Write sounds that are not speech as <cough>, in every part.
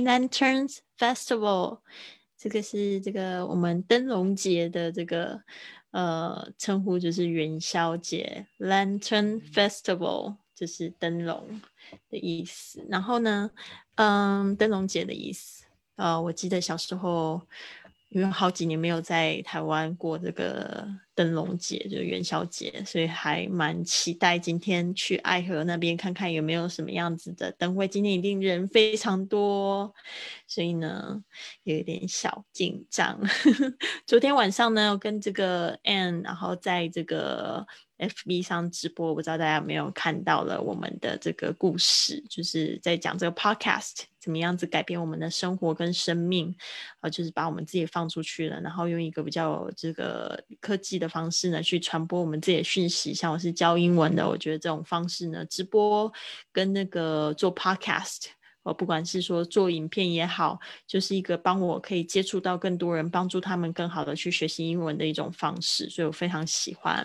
Lanterns Festival，这个是这个我们灯笼节的这个呃称呼，就是元宵节 Lantern Festival，就是灯笼的意思。然后呢，嗯，灯笼节的意思。呃，我记得小时候。因为好几年没有在台湾过这个灯笼节，就是元宵节，所以还蛮期待今天去爱河那边看看有没有什么样子的灯会。今天一定人非常多，所以呢有一点小紧张。<laughs> 昨天晚上呢，跟这个 Anne，然后在这个 FB 上直播，不知道大家有没有看到了我们的这个故事，就是在讲这个 Podcast。怎么样子改变我们的生活跟生命啊？就是把我们自己放出去了，然后用一个比较这个科技的方式呢，去传播我们自己的讯息。像我是教英文的，我觉得这种方式呢，直播跟那个做 podcast，我不管是说做影片也好，就是一个帮我可以接触到更多人，帮助他们更好的去学习英文的一种方式。所以我非常喜欢。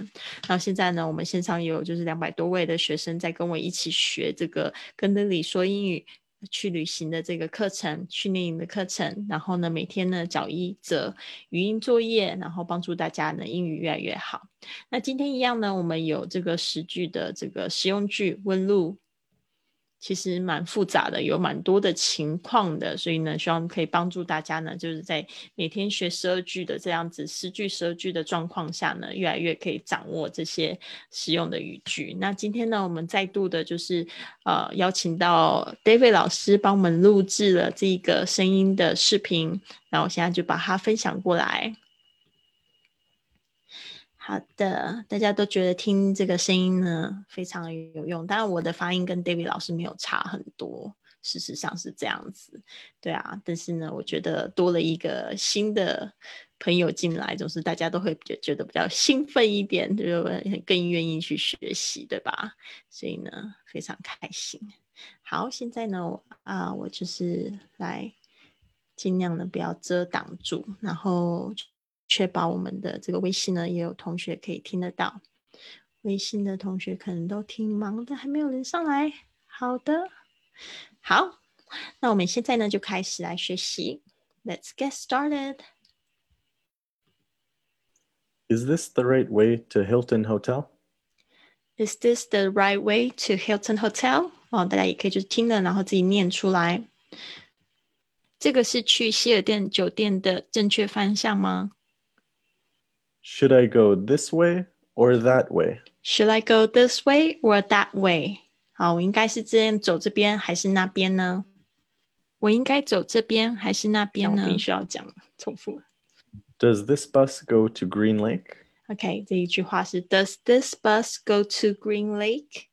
然后现在呢，我们线上有就是两百多位的学生在跟我一起学这个跟 Lily 说英语。去旅行的这个课程，训练营的课程，然后呢，每天呢找一则语音作业，然后帮助大家呢英语越来越好。那今天一样呢，我们有这个十句的这个实用句问路。其实蛮复杂的，有蛮多的情况的，所以呢，希望可以帮助大家呢，就是在每天学十二句的这样子十句十二句的状况下呢，越来越可以掌握这些实用的语句。那今天呢，我们再度的就是呃邀请到 David 老师帮我们录制了这个声音的视频，那我现在就把它分享过来。好的，大家都觉得听这个声音呢非常有用。当然，我的发音跟 David 老师没有差很多，事实上是这样子。对啊，但是呢，我觉得多了一个新的朋友进来，总是大家都会觉觉得比较兴奋一点，就更愿意去学习，对吧？所以呢，非常开心。好，现在呢，啊，我就是来尽量的不要遮挡住，然后。确保我们的这个微信呢，也有同学可以听得到。微信的同学可能都挺忙的，还没有人上来。好的，好，那我们现在呢就开始来学习。Let's get started. Is this the right way to Hilton Hotel? Is this the right way to Hilton Hotel? 哦，大家也可以就是听了，然后自己念出来。这个是去希尔顿酒店的正确方向吗 ？should I go this way or that way? Should I go this way or that way? 好，我应该是这样走这边还是那边呢？我应该走这边还是那边呢？必须要讲重复。Does this bus go to Green Lake? OK，这一句话是 Does this bus go to Green Lake？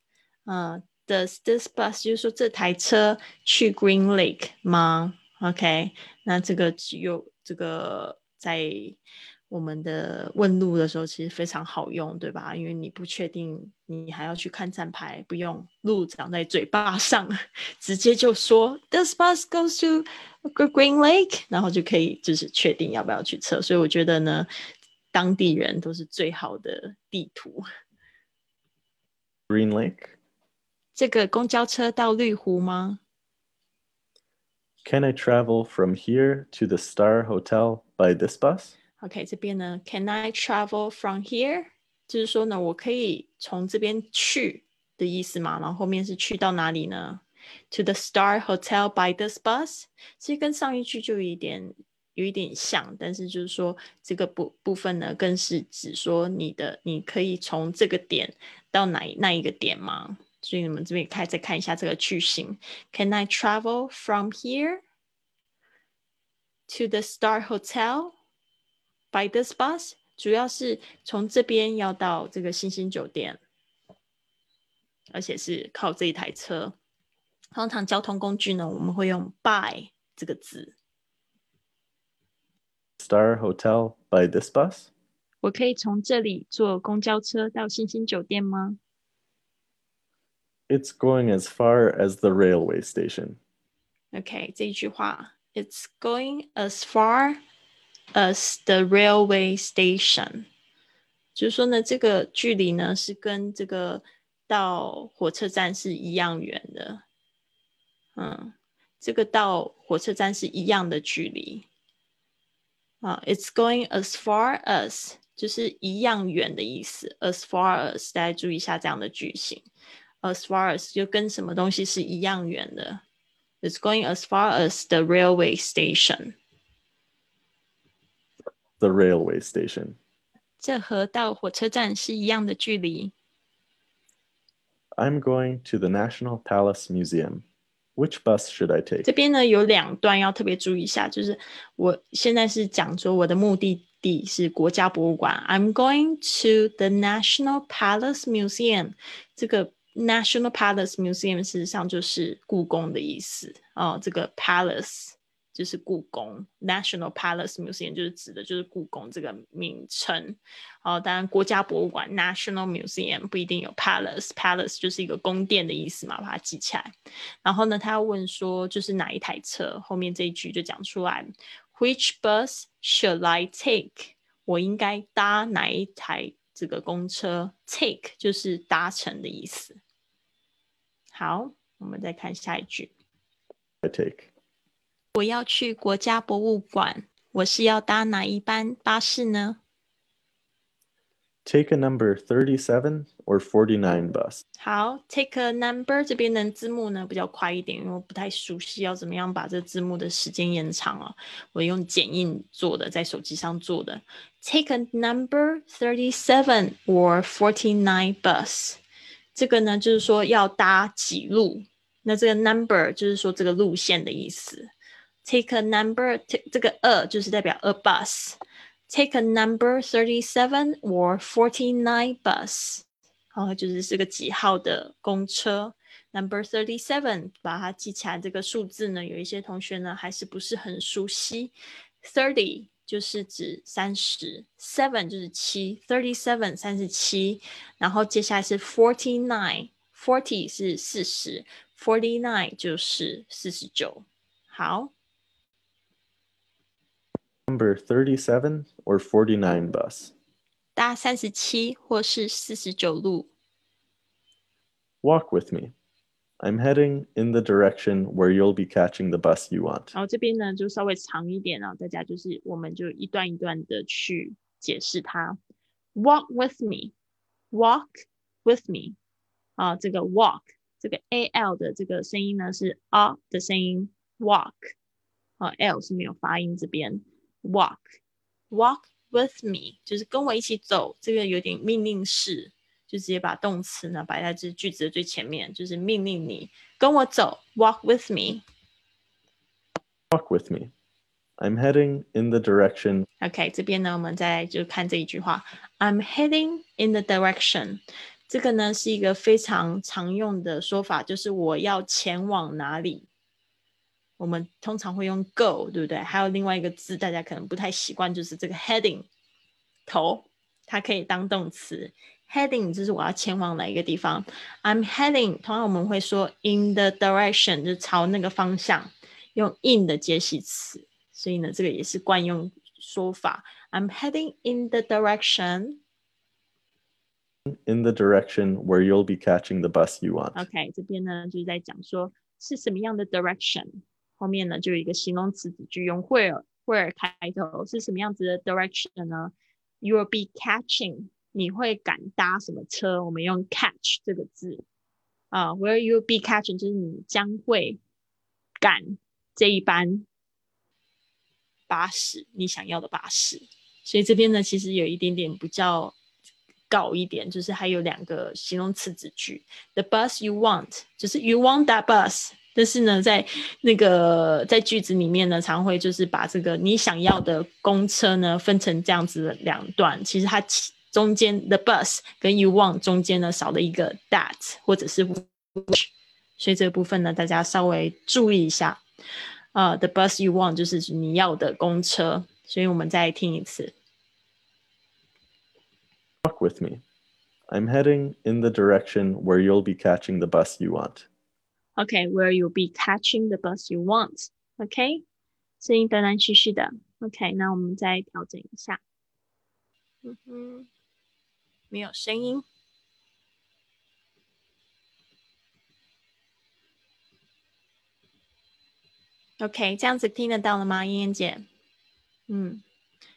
啊、uh,，Does this bus 就是说这台车去 Green Lake 吗？OK，那这个只有这个在 我们的问路的时候其实非常好用，对吧？因为你不确定，你还要去看站牌，不用路长在嘴巴上，<laughs> 直接就说 This bus goes to Green Lake，然后就可以就是确定要不要去测。所以我觉得呢，当地人都是最好的地图。Green Lake，这个公交车到绿湖吗？Can I travel from here to the Star Hotel by this OK，这边呢，Can I travel from here？就是说呢，我可以从这边去的意思嘛。然后后面是去到哪里呢？To the Star Hotel by this bus。其实跟上一句就有一点有一点像，但是就是说这个部部分呢，更是指说你的你可以从这个点到哪那一个点吗？所以你们这边开再看一下这个句型：Can I travel from here to the Star Hotel？Hotel？By this bus，主要是从这边要到这个星星酒店，而且是靠这一台车。通常交通工具呢，我们会用 by 这个字。Star Hotel by this bus。我可以从这里坐公交车到星星酒店吗？It's going as far as the railway station. OK，这一句话，It's going as far。 as the railway station，就是说呢，这个距离呢是跟这个到火车站是一样远的。嗯，这个到火车站是一样的距离啊。It's going as far as 就是一样远的意思。As far as 大家注意一下这样的句型。As far as 就跟什么东西是一样远的。It's going as far as the railway station. The railway station. 这和到火车站是一样的距离。I'm going to the National Palace Museum. Which bus should I take? 这边呢有两段要特别注意一下，就是我现在是讲说我的目的地是国家博物馆。I'm going to the National Palace Museum. 这个 National Palace Museum 事实上就是故宫的意思哦。这个 Palace 就是故宫，National Palace Museum 就是指的就是故宫这个名称。哦，当然国家博物馆 National Museum 不一定有 Palace，Palace 就是一个宫殿的意思嘛，把它记起来。然后呢，他要问说就是哪一台车，后面这一句就讲出来，Which bus should I take？我应该搭哪一台这个公车？Take 就是搭乘的意思。好，我们再看下一句。I take. 我要去国家博物馆，我是要搭哪一班巴士呢？Take a number thirty-seven or forty-nine bus. 好，take a number 这边的字幕呢比较快一点，因为我不太熟悉要怎么样把这字幕的时间延长啊。我用剪映做的，在手机上做的。Take a number thirty-seven or forty-nine bus. 这个呢，就是说要搭几路。那这个 number 就是说这个路线的意思。Take a number，这个 a 就是代表 a bus。Take a number thirty-seven or forty-nine bus，好，就是是个几号的公车。Number thirty-seven，把它记起来。这个数字呢，有一些同学呢还是不是很熟悉。Thirty。就是指三十，seven 就是七，thirty-seven 三十七，然后接下来是 forty-nine，forty 是四十，forty-nine 就是四十九。好 ，Number thirty-seven or forty-nine bus，搭三十七或是四十九路。Walk with me。I'm heading in the direction where you'll be catching the bus you want. 然后这边呢就稍微长一点啊，大家就是我们就一段一段的去解释它。Walk with me, walk with me 啊，这个 walk 这个 a l 的这个声音呢是 r 的声音，walk 啊 l 是没有发音这边 Walk walk with me 就是跟我一起走，这个有点命令式。就直接把动词呢摆在这句子的最前面，就是命令你跟我走，walk with me。Walk with me. I'm heading in the direction. OK，这边呢，我们再就看这一句话，I'm heading in the direction。这个呢是一个非常常用的说法，就是我要前往哪里。我们通常会用 go，对不对？还有另外一个字，大家可能不太习惯，就是这个 heading 头，它可以当动词。Heading 就是我要前往哪一个地方。I'm heading，通常我们会说 in the direction，就是朝那个方向，用 in 的接系词。所以呢，这个也是惯用说法。I'm heading in the direction。In the direction where you'll be catching the bus you want. OK，这边呢就是在讲说是什么样的 direction。后面呢就有一个形容词子句用 where，where 开头是什么样子的 direction 呢？You'll be catching。你会赶搭什么车？我们用 catch 这个字啊，Where you'll be catching 就是你将会赶这一班巴士，你想要的巴士。所以这边呢，其实有一点点比较搞一点，就是还有两个形容词子句：the bus you want，就是 you want that bus。但是呢，在那个在句子里面呢，常会就是把这个你想要的公车呢分成这样子的两段，其实它。中间 the bus 跟 you want 中间呢少了一个 that 或者是 which，所以这个部分呢大家稍微注意一下。呃、uh,，the bus you want 就是你要的公车，所以我们再听一次。Walk with me. I'm heading in the direction where you'll be catching the bus you want. Okay, where you'll be catching the bus you want. Okay，声音断断续续的。OK，那我们再调整一下。嗯哼。没有声音。OK，这样子听得到了吗，燕燕姐？嗯，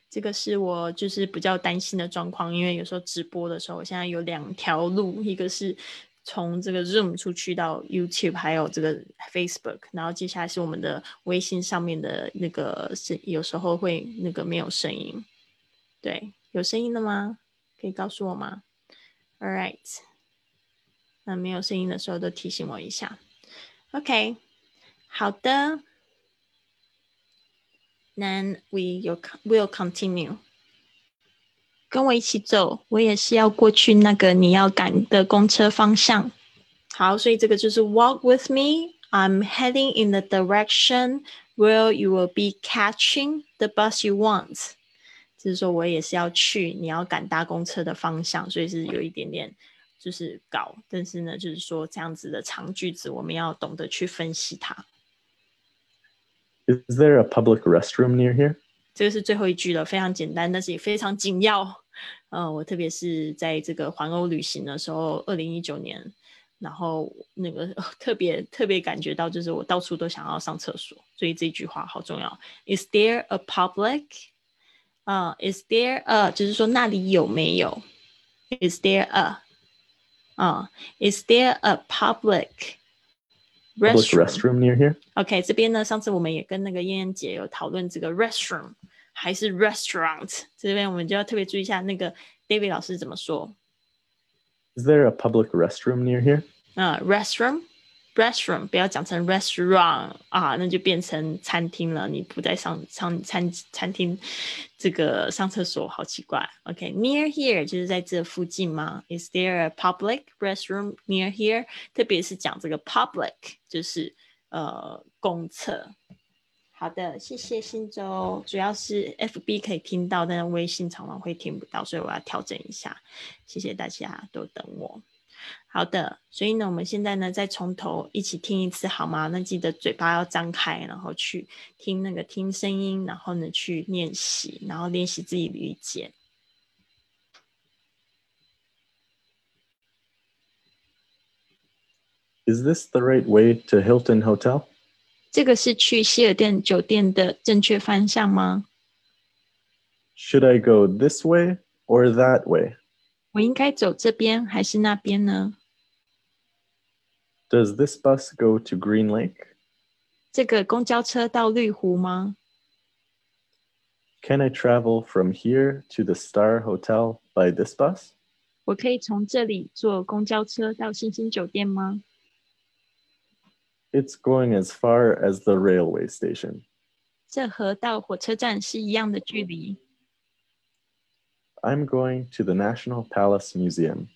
这个是我就是比较担心的状况，因为有时候直播的时候，我现在有两条路，一个是从这个 Zoom 出去到 YouTube，还有这个 Facebook，然后接下来是我们的微信上面的那个是有时候会那个没有声音。对，有声音的吗？可以告诉我吗？All right，那没有声音的时候都提醒我一下。OK，好的。Then we will continue。跟我一起走，我也是要过去那个你要赶的公车方向。好，所以这个就是 walk with me. I'm heading in the direction where you will be catching the bus you want. 就是说我也是要去你要赶搭公车的方向，所以是有一点点就是搞，但是呢，就是说这样子的长句子，我们要懂得去分析它。Is there a public restroom near here？这个是最后一句了，非常简单，但是也非常紧要。 呃，我特别是在这个环欧旅行的时候，二零一九年，然后那个 <laughs> 特别特别感觉到，就是我到处都想要上厕所，所以这句话好重要。Is there a public？啊，Is there a？就是说那里有没有？Is there a？啊，Is there a public？restroom near here. OK，这边呢，上次我们也跟那个燕燕姐有讨论这个 restroom 还是 restaurant，这边我们就要特别注意一下那个 David 老师怎么说。Is there a public restroom near here? 啊，restroom。restaurant 不要讲成 restaurant 啊，那就变成餐厅了。你不在上上餐餐厅这个上厕所，好奇怪。OK，near here 就是在这附近吗？Is there a public restroom near here？特别是讲这个 public，就是呃公厕。 好的，谢谢新洲。主要是 FB 可以听到，但是微信常常会听不到，所以我要调整一下。谢谢大家都等我。好的，所以呢，我们现在呢，再从头一起听一次好吗？那记得嘴巴要张开，然后去听那个听声音，然后呢去练习，然后练习自己理解。Is this the right way to Hilton Hotel？这个是去希尔顿酒店的正确方向吗？Should I go this way or that way？我应该走这边还是那边呢？Does this bus go to Green Lake？这个公交车到绿湖吗？Can I travel from here to the Star Hotel by this bus？我可以从这里坐公交车到星星酒店吗 ？It's going as far as the railway station。这和到火车站是一样的距离。I'm going to the National Palace Museum.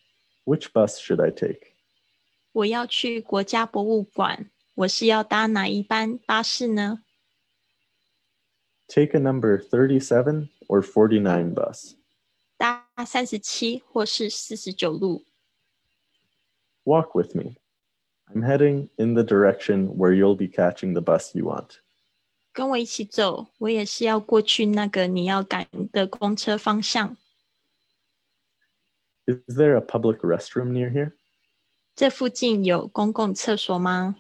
Which bus should I take? 我要去国家博物馆，我是要搭哪一班巴士呢？Take a number thirty-seven or forty-nine bus. 搭三十七或是四十九路。Walk with me. I'm heading in the direction where you'll be catching the bus you want. 跟我一起走，我也是要过去那个你要赶的公车方向。is there a public restroom near here? 这附近有公共厕所吗？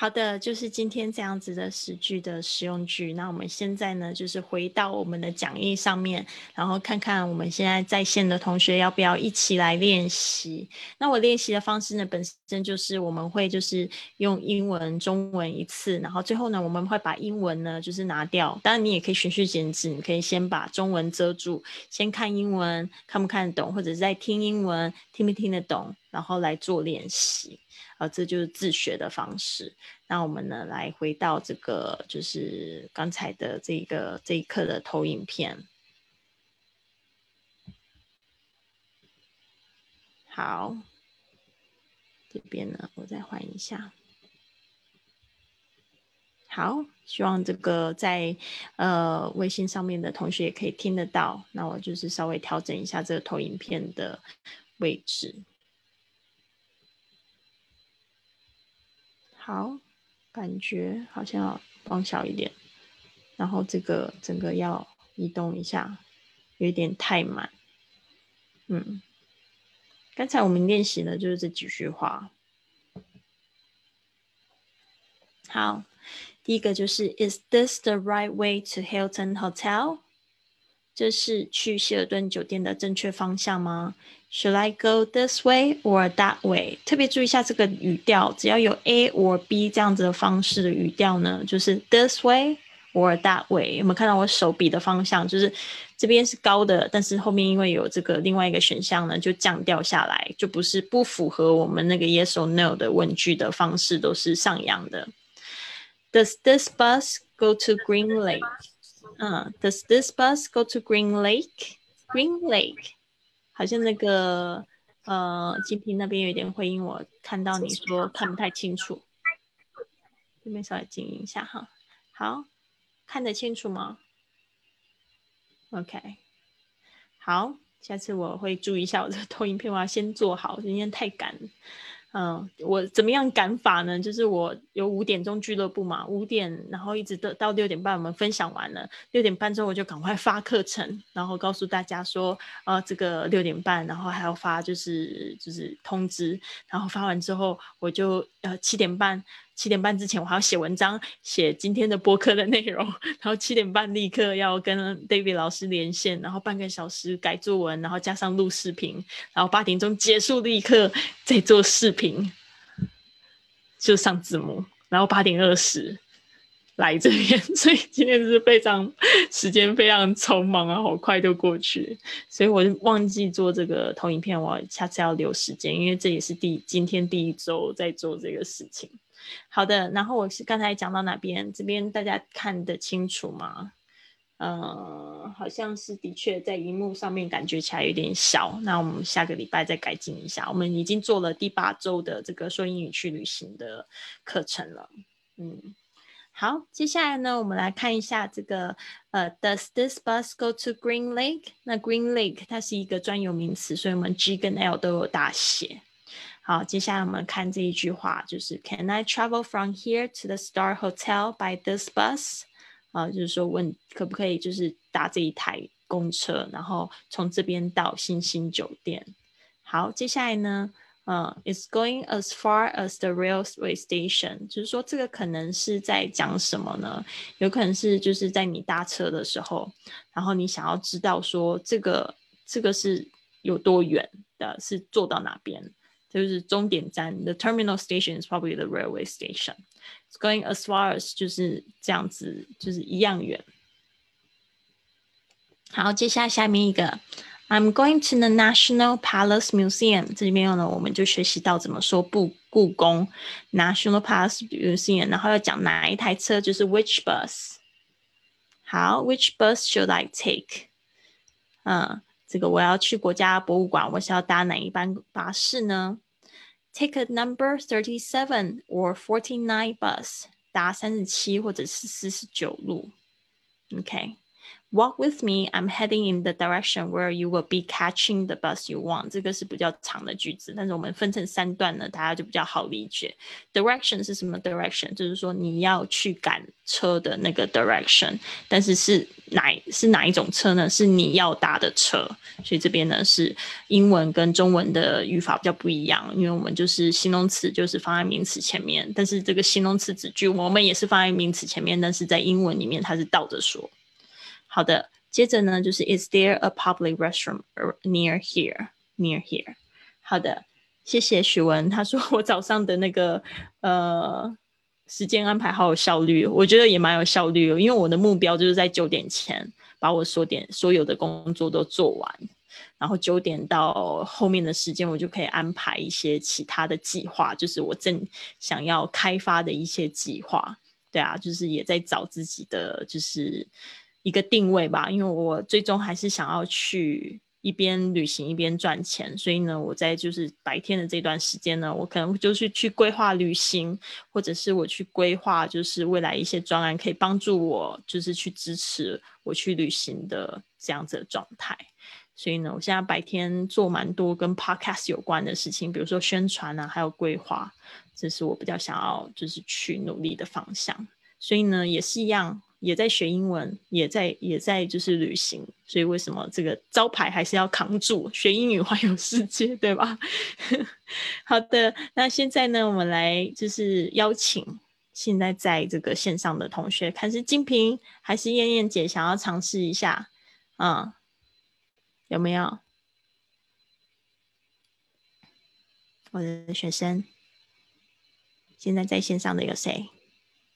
好的，就是今天这样子的十句的实用句。那我们现在呢，就是回到我们的讲义上面，然后看看我们现在在线的同学要不要一起来练习。那我练习的方式呢，本身就是我们会就是用英文、中文一次，然后最后呢，我们会把英文呢就是拿掉。当然，你也可以循序渐进，你可以先把中文遮住，先看英文，看不看得懂，或者是在听英文，听不听得懂，然后来做练习。啊，这就是自学的方式。那我们呢，来回到这个，就是刚才的这个这一课的投影片。好，这边呢，我再换一下。好，希望这个在呃微信上面的同学也可以听得到。那我就是稍微调整一下这个投影片的位置。好，感觉好像要放小一点，然后这个整个要移动一下，有点太满。嗯，刚才我们练习的就是这几句话。好，第一个就是 Is this the right way to Hilton Hotel？这是去希尔顿酒店的正确方向吗？Should I go this way or that way？特别注意一下这个语调，只要有 A or B 这样子的方式的语调呢，就是 this way or that way。有没有看到我手比的方向？就是这边是高的，但是后面因为有这个另外一个选项呢，就降调下来，就不是不符合我们那个 yes or no 的问句的方式，都是上扬的。Does this bus go to Green Lake？嗯，Does this bus go to Green Lake? Green Lake，好像那个呃，金平那边有点回音我，看到你说看不太清楚，这边稍微静音一下哈。好，看得清楚吗？OK，好，下次我会注意一下我的 <laughs> 投影片，我要先做好，今天太赶。嗯，我怎么样赶法呢？就是我有五点钟俱乐部嘛，五点，然后一直到到六点半，我们分享完了。六点半之后，我就赶快发课程，然后告诉大家说，呃，这个六点半，然后还要发就是就是通知，然后发完之后，我就呃七点半。七点半之前，我还要写文章，写今天的播客的内容。然后七点半立刻要跟 David 老师连线，然后半个小时改作文，然后加上录视频。然后八点钟结束，立刻再做视频，就上字幕。然后八点二十来这边，<laughs> 所以今天是非常时间非常匆忙啊，好快就过去。所以我就忘记做这个投影片，我下次要留时间，因为这也是第今天第一周在做这个事情。好的，然后我是刚才讲到哪边？这边大家看得清楚吗？嗯，好像是的确在荧幕上面感觉起来有点小。那我们下个礼拜再改进一下。我们已经做了第八周的这个说英语去旅行的课程了。嗯，好，接下来呢，我们来看一下这个呃，Does this bus go to Green Lake？那 Green Lake 它是一个专有名词，所以我们 G 跟 L 都有大写。好，接下来我们看这一句话，就是 Can I travel from here to the Star Hotel by this bus？啊，就是说问可不可以就是搭这一台公车，然后从这边到星星酒店。好，接下来呢，呃，It's going as far as the railway station，就是说这个可能是在讲什么呢？有可能是就是在你搭车的时候，然后你想要知道说这个这个是有多远的，是坐到哪边。就是终点站，the terminal station is probably the railway station. It's going as far as 就是这样子，就是一样远。好，接下来下面一个，I'm going to the National Palace Museum。这里面呢，我们就学习到怎么说不故宫 National Palace Museum，然后要讲哪一台车，就是 which bus。好，which bus should I take？嗯。 这个我要去国家博物馆，我是要搭哪一班巴士呢？Take a number thirty-seven or forty-nine bus，搭三十七或者是四十九路。OK。Walk with me. I'm heading in the direction where you will be catching the bus you want. 这个是比较长的句子，但是我们分成三段呢，大家就比较好理解。Direction 是什么？Direction 就是说你要去赶车的那个 direction，但是是哪是哪一种车呢？是你要搭的车。所以这边呢是英文跟中文的语法比较不一样，因为我们就是形容词就是放在名词前面，但是这个形容词子句我们也是放在名词前面，但是在英文里面它是倒着说。好的，接着呢就是 Is there a public restroom near here? Near here. 好的，谢谢许文，他说我早上的那个呃时间安排好有效率，我觉得也蛮有效率哦，因为我的目标就是在九点前把我所点所有的工作都做完，然后九点到后面的时间我就可以安排一些其他的计划，就是我正想要开发的一些计划。对啊，就是也在找自己的就是。一个定位吧，因为我最终还是想要去一边旅行一边赚钱，所以呢，我在就是白天的这段时间呢，我可能就是去规划旅行，或者是我去规划就是未来一些专案，可以帮助我就是去支持我去旅行的这样子的状态。所以呢，我现在白天做蛮多跟 podcast 有关的事情，比如说宣传啊，还有规划，这是我比较想要就是去努力的方向。所以呢，也是一样。也在学英文，也在也在就是旅行，所以为什么这个招牌还是要扛住？学英语环游世界，对吧？<laughs> 好的，那现在呢，我们来就是邀请现在在这个线上的同学，看是金平还是燕燕姐想要尝试一下？嗯，有没有？我的学生现在在线上的有谁？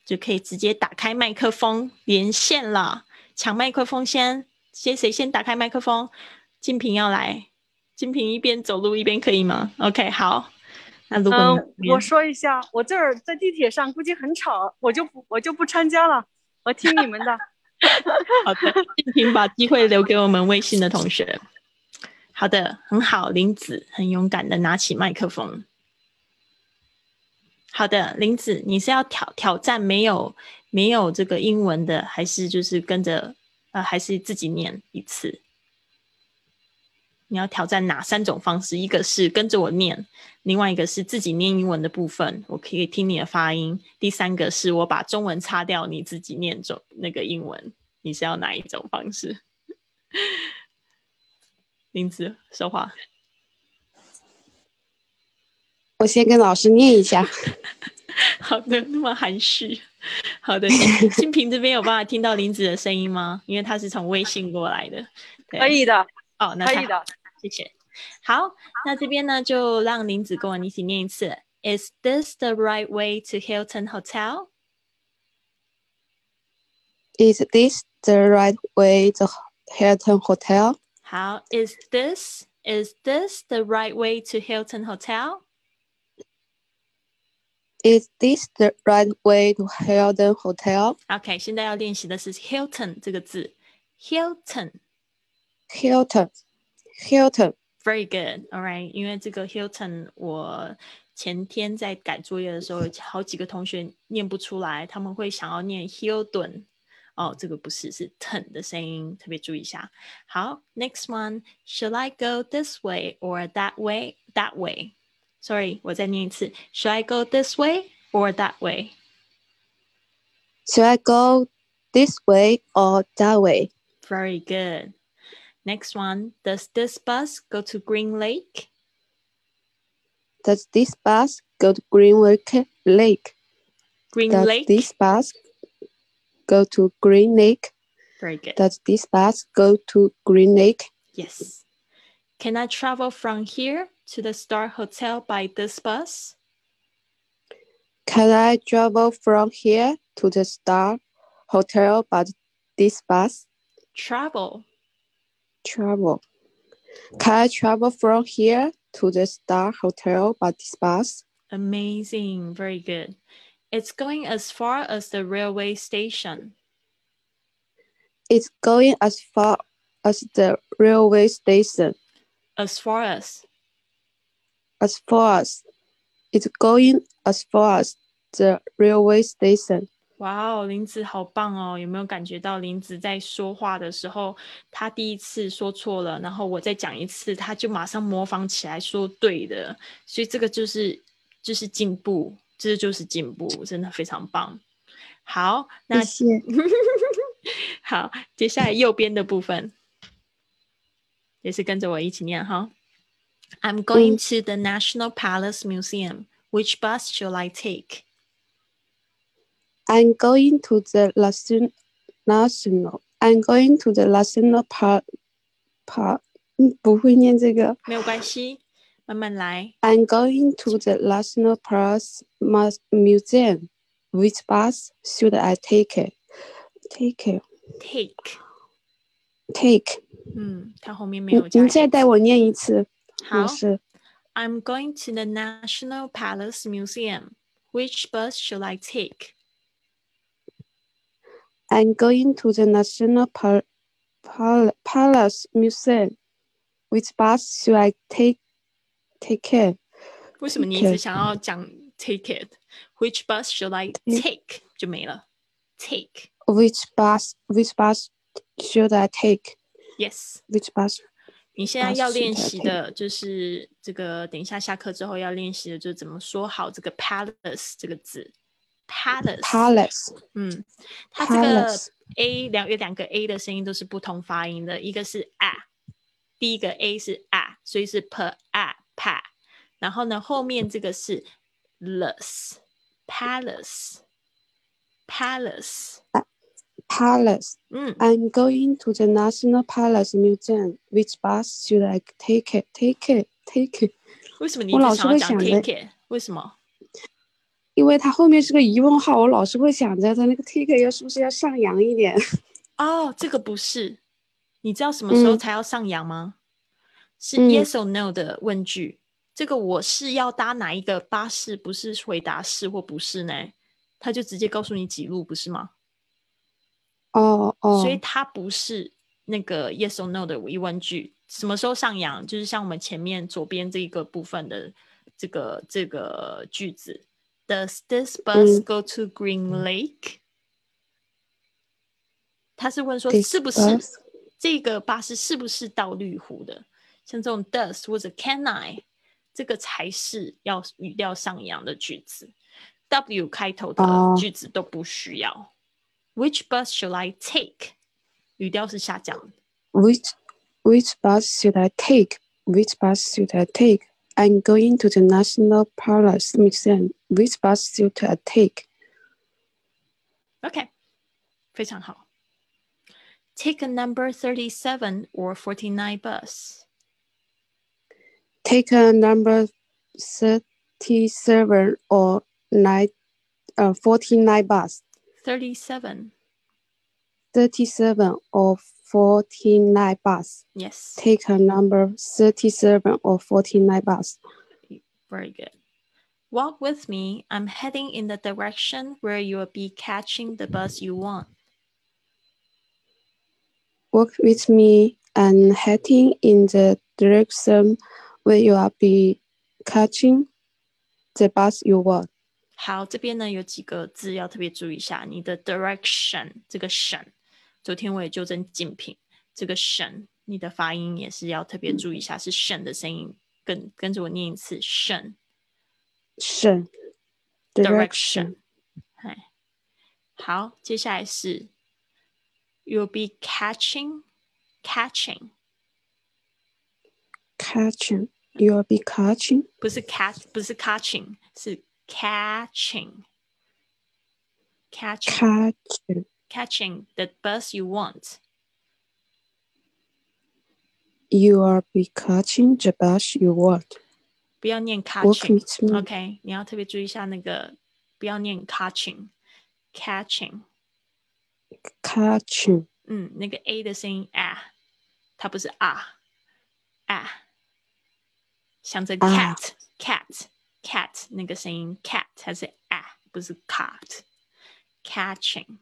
就可以直接打开麦克风连线了。抢麦克风先，先谁先打开麦克风？金平要来，金平一边走路一边可以吗？OK，好。那如果我说一下，我这儿在地铁上估计很吵，我就不我就不参加了，我听你们的。<laughs> 好的，金平把机会留给我们微信的同学。好的，很好，林子很勇敢的拿起麦克风。好的，林子，你是要挑挑战没有没有这个英文的，还是就是跟着呃，还是自己念一次？你要挑战哪三种方式？一个是跟着我念，另外一个是自己念英文的部分，我可以听你的发音。第三个是我把中文擦掉，你自己念中那个英文。你是要哪一种方式？<laughs> 林子说话。我先跟老师念一下。好的，那么含蓄。好的，新平这边有办法听到林子的声音吗？因为他是从微信过来的。可以的。哦，那可以的。谢谢。好，那这边呢，就让林子跟我一起念一次。Is this the right way to Hilton Hotel? Is this the right way to Hilton Hotel? 好，Is this Is this the right way to Hilton Hotel? Is this the right way to Hilton Hotel? OK，现在要练习的是 Hilton 这个字。Hilton。Hilton。Hilton。Very good. All right，因为这个 Hilton，我前天在改作业的时候，好几个同学念不出来，他们会想要念 Hilton。哦，这个不是，是 ten 的声音，特别注意一下。好，Next one. Should I go this way or that way? That way. Sorry，我再念一次。Should I go this way or that way? Should I go this way or that way? Very good. Next one. Does this bus go to Green Lake? Does this bus go to Green Lake? Lake? Green Does Lake. This bus go to Green Lake? Very good. Does this bus go to Green Lake? Yes. Can I travel from here to the Star Hotel by this bus? Can I travel from here to the Star Hotel by this bus? Travel. Travel. Can I travel from here to the Star Hotel by this bus? Amazing. Very good. It's going as far as the railway station. It's going as far as the railway station. As far as as far as it's going as far as the railway station. 哇哦，林子好棒哦！有没有感觉到林子在说话的时候，他第一次说错了，然后我再讲一次，他就马上模仿起来说对的，所以这个就是就是进步，这就是进步，真的非常棒。好，那谢谢。<laughs> 好，接下来右边的部分也是跟着我一起念哈。I'm going to the National Palace Museum. Which bus shall I take? I'm going to the national national. I'm going to the national park park. 嗯，不会念这个。没有关系，慢慢来。 I'm going to the national park Mus- museum. Which bus should I take? It? Take it. Take， Take. 嗯，它后面没你有加你再 it 带我念一次。 好老师 I'm going to the National Palace Museum. Which bus shall I take? I'm going to the National Pal- Pal- Palace Museum. Which bus should I take? Take it. 为什么你一 Take 直想要讲 take it? Which bus shall I take? 就没了。Take. Which bus? Which bus should I take? Yes. Which bus? 你现在要练习的就是这个，等一下下课之后要练习的就是怎么说好这个 palace 这个字。Palace。Palace. 嗯，它这个 Palace a 两有两个 a 的声音都是不同发音的，一个是 a，第一个 a 是 a，所以是 p a pa，然后呢后面这个是 less palace，I'm going to the National Palace Museum. Which bus should I take it? Take it. Take it. 为什么你一我老是会想着 take it？为什么？因为它后面是个疑问号，我老是会想着它那个 take 要是不是要上扬一点？哦，这个不是。你知道什么时候嗯才要上扬吗？是嗯 yes or no 的问句。这个我是要搭哪一个巴士？不是回答是或不是呢？他就直接告诉你几路，不是吗？哦哦所以它不是那个 yes or no 的疑问句。什么时候上扬？就是像我们前面左边这一个部分的这个这个句子，Does this bus 嗯 go to Green Lake？、他是问说是不是这个巴士是不是到绿湖的？像这种 does 或者 can I，这个才是要语调上扬的句子。W 开头的哦句子都不需要。Which bus should I take？语调是下降的。 Which which bus should I take? Which bus should I take? I'm going to the National Palace Museum. Which bus should I take? OK，非常好。Take a number thirty-seven or forty-nine bus. Take a number thirty-seven or nine, uh, forty-nine bus. Thirty-seven. Thirty-seven or forty-nine bus. Yes. Take a number thirty-seven or forty-nine bus. Very good. Walk with me. I'm heading in the direction where you'll be catching the bus you want. Walk with me and heading in the direction where you will be catching the bus you want. 好，这边呢有几个字要特别注意一下。你的 direction 这个省，昨天我也纠正竞品，这个省你的发音也是要特别注意一下，是省的声音。跟跟着我念一次，省 Direction. direction。哎，好，接下来是 you'll be catching catching，Catching. You will be catching. 不是 catch，不是 catching，是 catching catching Catching. catching the bus you want。 You will be catching the bus you want. 不要念 Walk catching。 with me. OK，你要特别注意一下那个，不要念 catching，catching。 Catching. 嗯，那个 a 的声音啊，它不是啊啊，像这啊 cat cat cat 那个声音 cat 它是啊，不是 cat。catching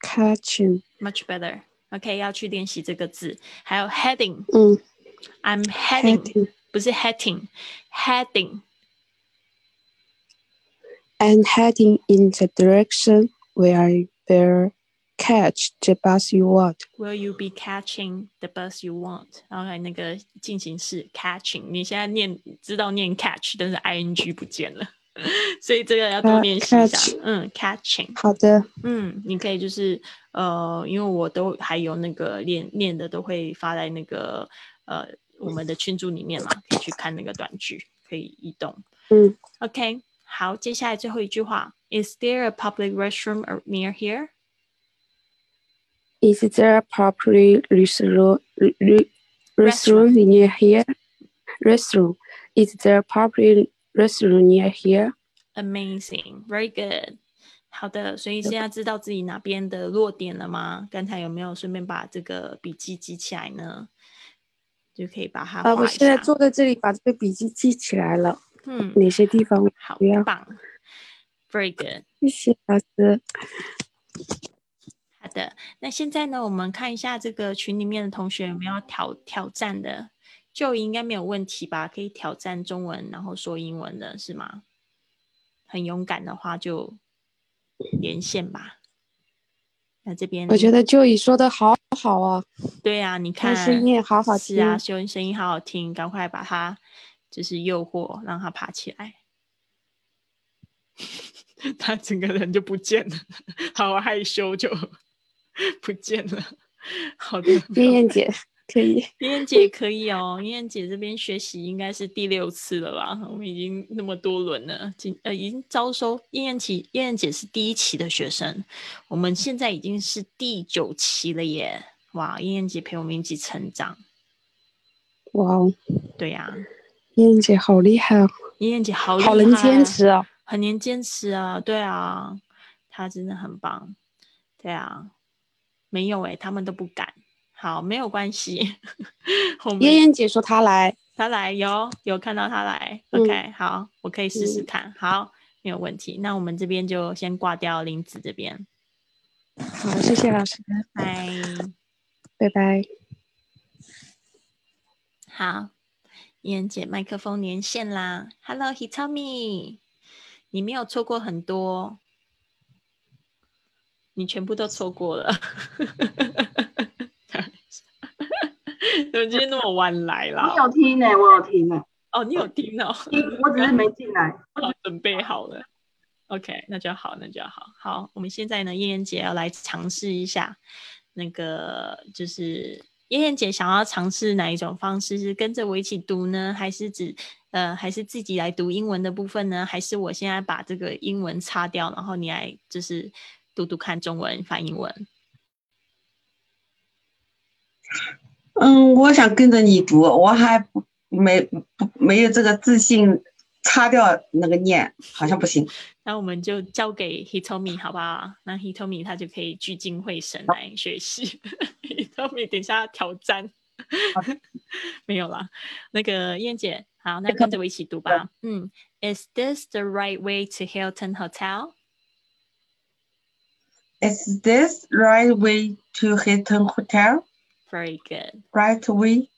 Catching. much better。OK，要去练习这个字，还有 heading。嗯 I'm heading， Heading. 不是 heading，heading。 And heading in the direction where you will catch the bus you want. Will you be catching the bus you want？然后那个进行式 catching，你现在念知道念 catch，但是 ing 不见了，所以这个要多呃练习一下。嗯，catching，好的，嗯，你可以就是呃，因为我都还有那个练练的都会发在那个呃我们的群组里面嘛，可以去看那个短句，可以移动。嗯 OK，好，接下来最后一句话：Is there a public restroom near here？Is there a public restroom, re- restroom near here? Restroom. Is there a public restroom near here? Amazing, very good. 好的，所以现在知道自己哪边的弱点了吗？刚才有没有顺便把这个笔记记起来呢？就可以把它啊，画一我现在下。坐在这里，把这个笔记记起来了，嗯，哪些地方好不要棒，very good。谢谢老师。 好的，那现在呢，我们看一下这个群里面的同学有没有挑挑战的，就应该没有问题吧？可以挑战中文，然后说英文的是吗？很勇敢的话就连线吧。那这边我觉得就以说的好好啊，对啊，你他看声音也好好是啊，听声声音好好听，赶快把他就是诱惑，让他爬起来。<laughs> 他整个人就不见了，好害羞就 <laughs> 不见了。好的，燕燕姐，<laughs> 可以。燕燕姐可以哦，燕燕姐这边学习应该是第六次了吧？我们已经那么多轮了，今呃已经招收燕燕期，燕燕姐是第一期的学生，我们现在已经是第九期了耶！哇，燕燕姐陪我们一起成长，哇哦，对呀、燕燕姐好厉害哦，燕燕姐好厉害，好能坚持哦。很能坚持啊，对啊，她真的很棒，对啊，没有诶、他们都不敢。好，没有关系，<laughs> 我们燕燕姐说她来，她来有有看到她来、嗯 o k 好，我可以试试嗯看，好，没有问题。那我们这边就先挂掉林子这边，好，谢谢老师，拜。拜拜。好，燕姐麦克风连线啦，Hello Hitomi，你没有错过很多，你全部都错过了。<laughs> 怎么今天那么晚来我啦？有听呢、我有听呢、哦，你有听哦。听我只是没进来。<laughs> 我，准备好了。OK，那就好，那就好。好，我们现在呢，燕燕姐要来尝试一下那个，就是燕燕姐想要尝试哪一种方式？是跟着我一起读呢，还是只呃，还是自己来读英文的部分呢？还是我现在把这个英文擦掉，然后你来就是读读看中文翻英文？嗯，我想跟着你读，我还没不没有这个自信，擦掉那个念，好像不行。那我们就交给 Hitomi 好不好？那 Hitomi 他就可以聚精会神来学习。Hitomi 等一下挑战，<laughs> 没有啦。那个燕姐，好，那跟着我一起读吧。嗯，Is this the right way to Hilton Hotel? Is this right way to Hilton Hotel? Very good. Right way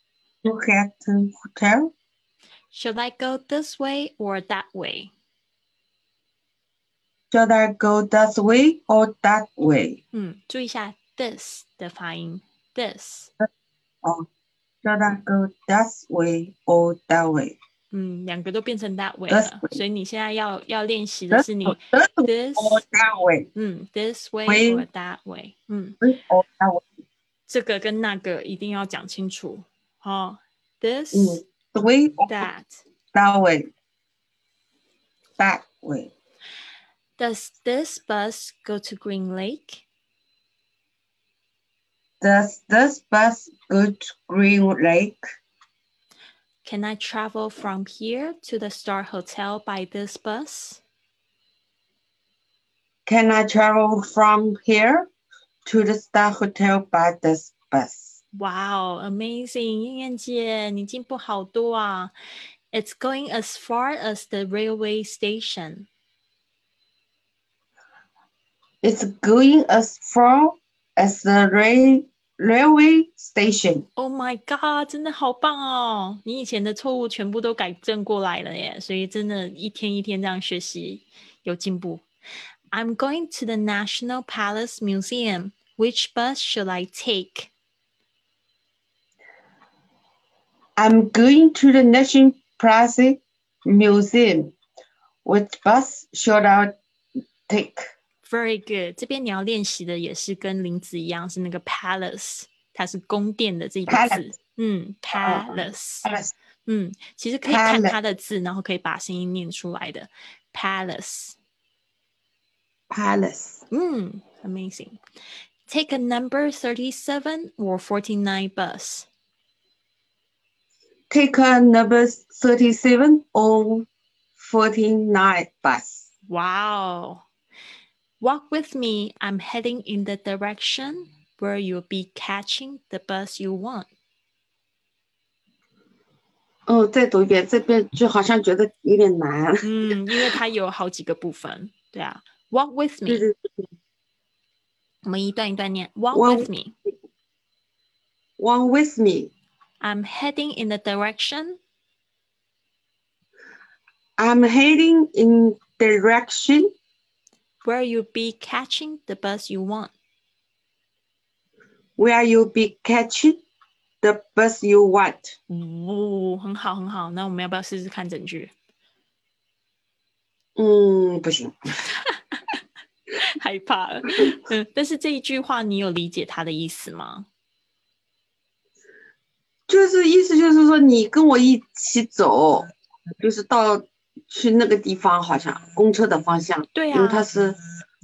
to Hilton Hotel? Should I go this way or that way? Should I go that way or that way? 嗯，注意一下 this 的发音，this。 Should I go that way or that way? 嗯，两个都变成 that way This 了， way 所以你现在要要练习的 This 是你 way this this or that way? 嗯，this way Way or that way，嗯， Way or that way? 这个跟那个一定要讲清楚。哦，this 嗯 The way or that that way? That way. does this bus go to Green Lake? Does this bus go to Green Lake? Can I travel from here to the Star Hotel by this bus? Can I travel from here to the Star Hotel by this bus? Wow, amazing！燕燕姐，你进步好多啊！It's going as far as the railway station. It's going as far as the rail railway station. Oh my god，真的好棒哦！你以前的错误全部都改正过来了耶，所以真的一天一天这样学习有进步。I'm going to the National Palace Museum. Which bus should I take? I'm going to the National Palace Museum. Which bus should I take? Very good。这边你要练习的也是跟林子一样，是那个 palace，它是宫殿的这一个字 Palace。嗯，palace。 Palace. 嗯，其实可以看 Palace 它的字，然后可以把声音念出来的 palace。 Palace. 嗯，amazing。Take a number thirty-seven or forty-nine bus. Take a number 37 or 49 bus. Wow. Walk with me. I'm heading in the direction where you'll be catching the bus you want. 哦，再读一遍，这边就好像觉得有点难。嗯，因为它有好几个部分，对啊。Walk with 对 me，对我们一段一段念。Walk Walk- with me. One with me. I'm heading in the direction I'm heading in direction where you'll be catching the bus you want. where you'll be catching the bus you want. 哦，很好很好。那我们要不要试试看整句？嗯，不行。害怕了。嗯，但是这一句话你有理解它的意思吗？就是意思就是说你跟我一起走，就是到去那个地方，好像公车的方向，对因为它啊，是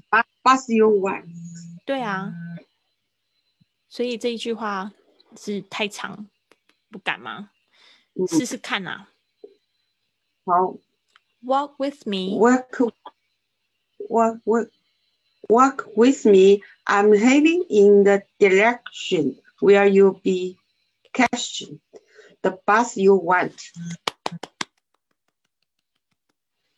八八十有晚，对啊，所以这一句话是太长，不敢吗？嗯，试试看啊。好 Walk with me.，walk walk walk walk with me. I'm heading in the direction where you'll be catching the bus you want.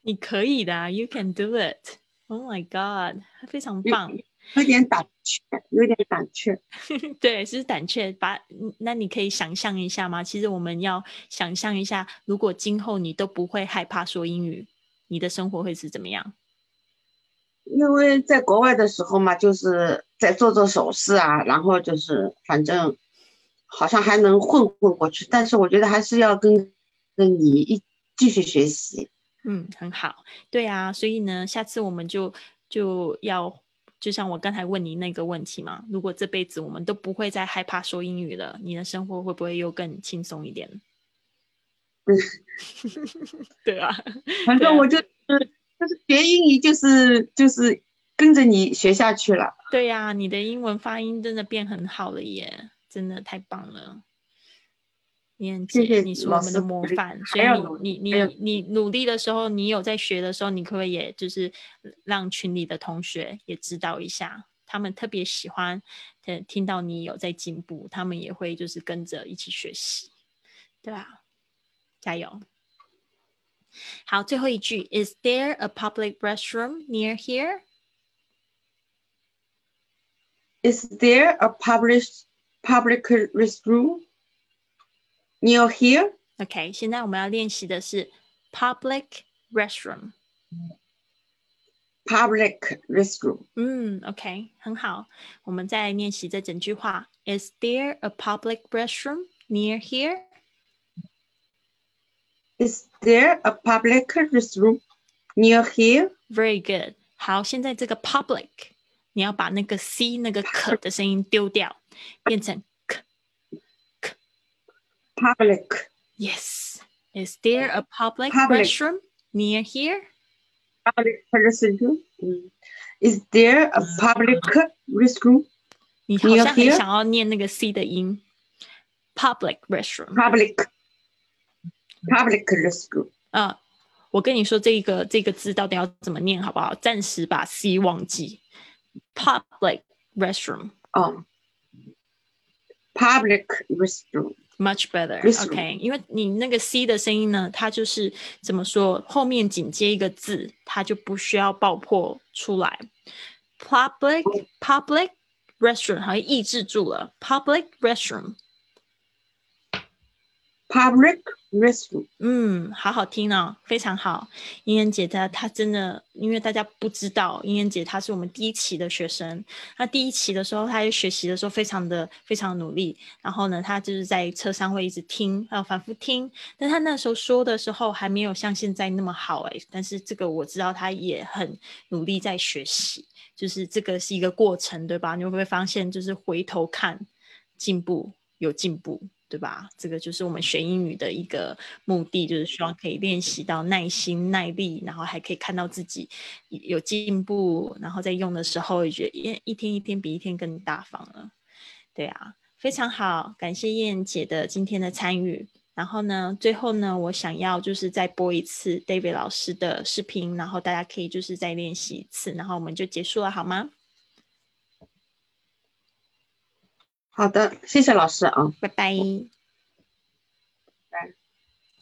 你可以的啊，You can do it. Oh my god，非常棒。有点胆怯，有点胆怯。<laughs> 对，是胆怯。把嗯那你可以想象一下吗？其实我们要想象一下，如果今后你都不会害怕说英语，你的生活会是怎么样？因为在国外的时候嘛，就是在做做手势啊，然后就是反正好像还能混混过去，但是我觉得还是要跟跟你一继续学习。嗯，很好。对啊，所以呢，下次我们就就要，就像我刚才问你那个问题嘛，如果这辈子我们都不会再害怕说英语了，你的生活会不会又更轻松一点？嗯，<laughs> 对啊，反正我就是就是学英语，就是就是跟着你学下去了。对呀、你的英文发音真的变很好了耶，真的太棒了。谢谢你是我们的模范，所以你你你你努力的时候，你有在学的时候，你可不可以也就是让群里的同学也知道一下，他们特别喜欢呃听到你有在进步，他们也会就是跟着一起学习，对吧，加油！好，最后一句，Is there a public restroom near here？Is there a public public restroom near here? OK，现在我们要练习的是 public restroom。 Public restroom. 嗯，OK，很好。我们再来练习这整句话。Is there a public restroom near here？ Is there a public restroom near here? Very good。好，现在这个 public，你要把那个 c 那个可的声音丢掉，变成 k。 Public Yes。Is there a public, Public. restroom near here？ public restroom. Mm. Is there a public restroom? 你好 Near 像很 here？想要念那个 c 的音。Public restroom。 Public public restroom. 啊，我跟你说这个这个字到底要怎么念，好不好？暂时把 c 忘记。Public restroom Oh. Public restroom. much better。OK，因为你那个 c 的声音呢，它就是怎么说，后面紧接一个字，它就不需要爆破出来。Public public restroom 好像抑制住了。Public restroom。Public restroom. 嗯，好好听哦，非常好。英妍姐她她真的，因为大家不知道，英妍姐她是我们第一期的学生。她第一期的时候，她在学习的时候非常的非常努力。然后呢，她就是在车上会一直听，还有反复听。但她那时候说的时候还没有像现在那么好哎。<laughs> 但是这个我知道，她也很努力在学习，就是这个是一个过程，对吧？你会不会发现，就是回头看进步有进步？对吧？这个就是我们学英语的一个目的，就是希望可以练习到耐心、耐力，然后还可以看到自己有进步，然后在用的时候也觉得一一天一天比一天更大方了。对啊，非常好，感谢燕姐的今天的参与。然后呢，最后呢，我想要就是再播一次 David 老师的视频，然后大家可以就是再练习一次，然后我们就结束了，好吗？好的，谢谢老师啊。拜拜。拜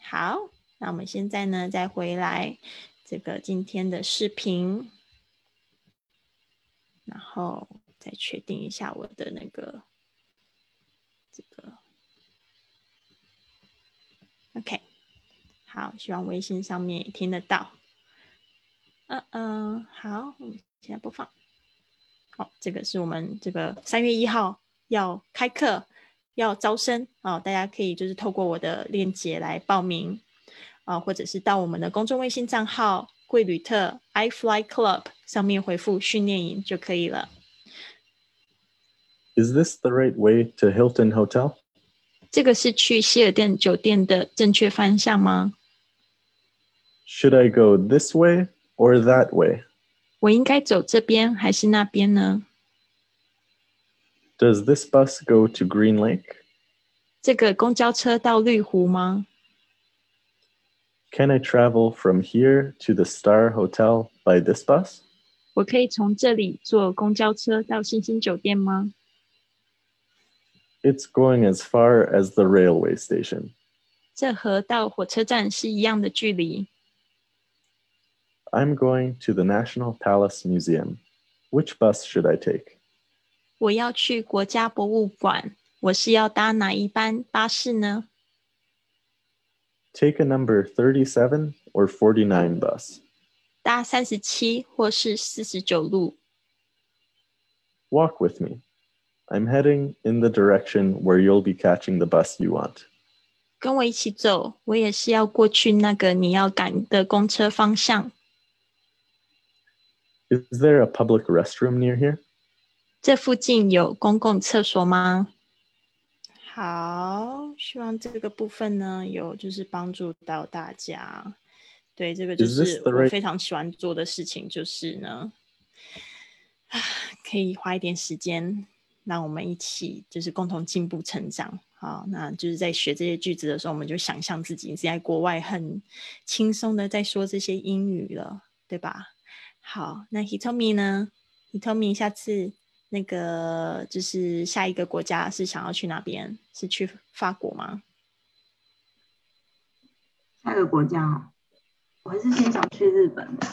好，那我们现在呢，再回来这个今天的视频，然后再确定一下我的那个这个 OK。好，希望微信上面也听得到。嗯嗯，好，我们现在播放。好，这个是我们这个三月一号要开课。要招生啊、大家可以就是透过我的链接来报名啊、或者是到我们的公众微信账号“贵旅特 iFly Club” 上面回复“训练营”就可以了。Is this the right way to Hilton Hotel? 这个是去希尔顿酒店的正确方向吗？Should I go this way or that way? 我应该走这边还是那边呢？Does this bus go to Green Lake? 这个公交车到绿湖吗？ Can I travel from here to the Star Hotel by this bus? 我可以从这里坐公交车到星星酒店吗？ It's going as far as the railway station. 这和到火车站是一样的距离。 I'm going to the National Palace Museum. Which bus should I take? 我要去国家博物馆，我是要搭哪一班巴士呢？ Take a number 37 or 49 bus. 搭三十七或是四十九路？ Walk with me. I'm heading in the direction where you'll be catching the bus you want. 跟我一起走，我也是要过去那个你要赶的公车方向。 Is there a public restroom near here? 这附近有公共厕所吗？好，希望这个部分呢有就是帮助到大家。对，这个就是我非常喜欢做的事情，就是呢，啊，<sighs> 可以花一点时间，让我们一起就是共同进步成长。好，那就是在学这些句子的时候，我们就想象自己是在国外很轻松的在说这些英语了，对吧？好，那 Hitomi 呢？Hitomi 下次那个就是下一个国家是想要去哪边？是去法国吗？下一个国家哦，我还是先想去日本的，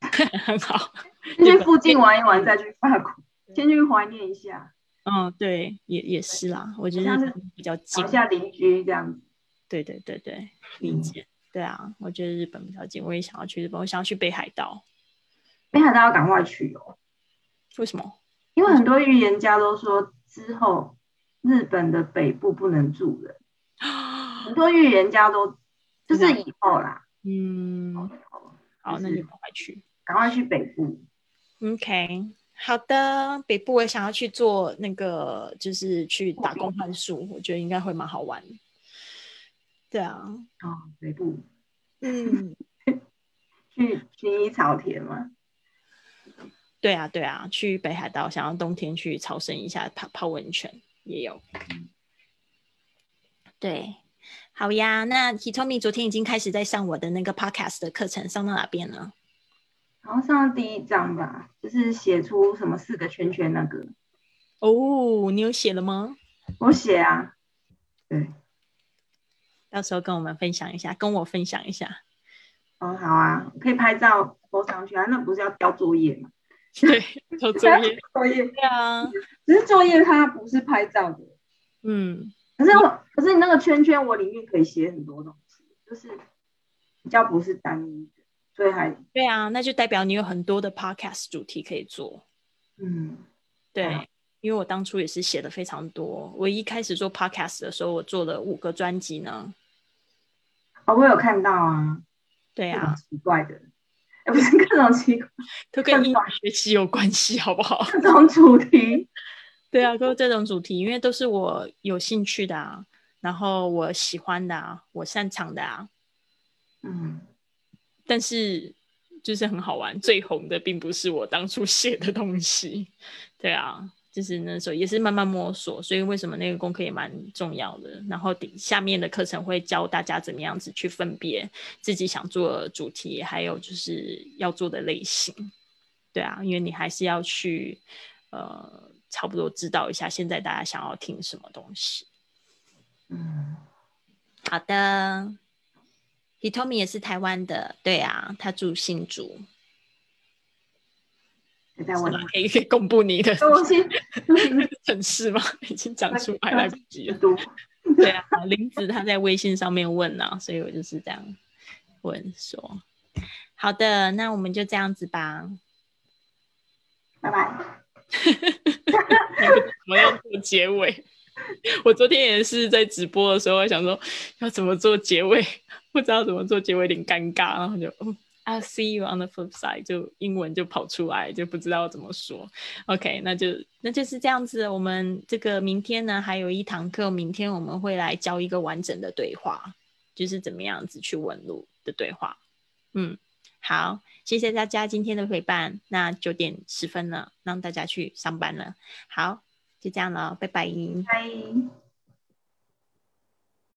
<laughs> 很好，先去附近玩一玩，再去法国，先去怀念一下，嗯，对，也也是啦，我觉得比较近找一，下邻居这样子。对对对对，理嗯解，对啊，我觉得日本比较近，我也想要去日本，我想要去北海道，北海道要赶快去哦，为什么？因为很多预言家都说之后日本的北部不能住人，很多预言家都就是以后啦，嗯，好，那就就赶快去。赶快去北部。OK，好的，北部我想要去做那个，就是去打工换宿，我觉得应该会蛮好玩。的。对啊，哦，北部。嗯，<laughs> 去薰衣草田嘛，对啊，对啊，去北海道，想要冬天去朝圣一下，泡泡温泉也有。对，好呀。那 Hitomi 昨天已经开始在上我的那个 Podcast 的课程，上到哪边呢？好像上到第一章吧，就是写出什么四个圈圈那个，哦，你有写了吗？我写啊，对，到时候跟我们分享一下，跟我分享一下。哦，好啊，可以拍照 po 上去啊，那不是要交作业吗？<laughs> 对，<laughs> 做作业。作业，对啊，只是作业它不是拍照的，嗯，可是我，可是你那个圈圈，我里面可以写很多东西，就是比较不是单一的，所以还对啊，那就代表你有很多的 Podcast 主题可以做。嗯，对，啊因为我当初也是写的非常多。我一开始做 Podcast 的时候，我做了五个专辑呢。哦，我有看到啊，对啊，奇怪的，哎，不是各种奇怪，<laughs> 都跟英语学习有关系，好不好？<laughs> 各种主题，<laughs> 对啊，都是这种主题，因为都是我有兴趣的啊，然后我喜欢的啊，我擅长的啊。嗯，但是就是很好玩，最红的并不是我当初写的东西，对啊，就是那时候也是慢慢摸索，所以为什么那个功课也蛮重要的。然后底下面的课程会教大家怎么样子去分别自己想做的主题，还有就是要做的类型，对啊，因为你还是要去呃差不多知道一下现在大家想要听什么东西。嗯，好的，Hitomi 也是台湾的，对啊，他住新竹。可以可以公布你的 <laughs> <laughs> 城市吗？<laughs> 已经讲出来来不及了。对啊，林子他在微信上面问啊，所以我就是这样问说。好的，那我们就这样子吧。拜拜。我要做结尾。我昨天也是在直播的时候，我想说要怎么做结尾，不知道怎么做结尾，有点尴尬，然后就嗯 I'll see you on the flip side，就英文就跑出来，就不知道怎么说。OK，那就那就是这样子。我们这个明天呢，还有一堂课，明天我们会来教一个完整的对话，就是怎么样子去问路的对话。嗯，好，谢谢大家今天的陪伴。那九点十分了，让大家去上班了。好，就这样了，拜拜。拜。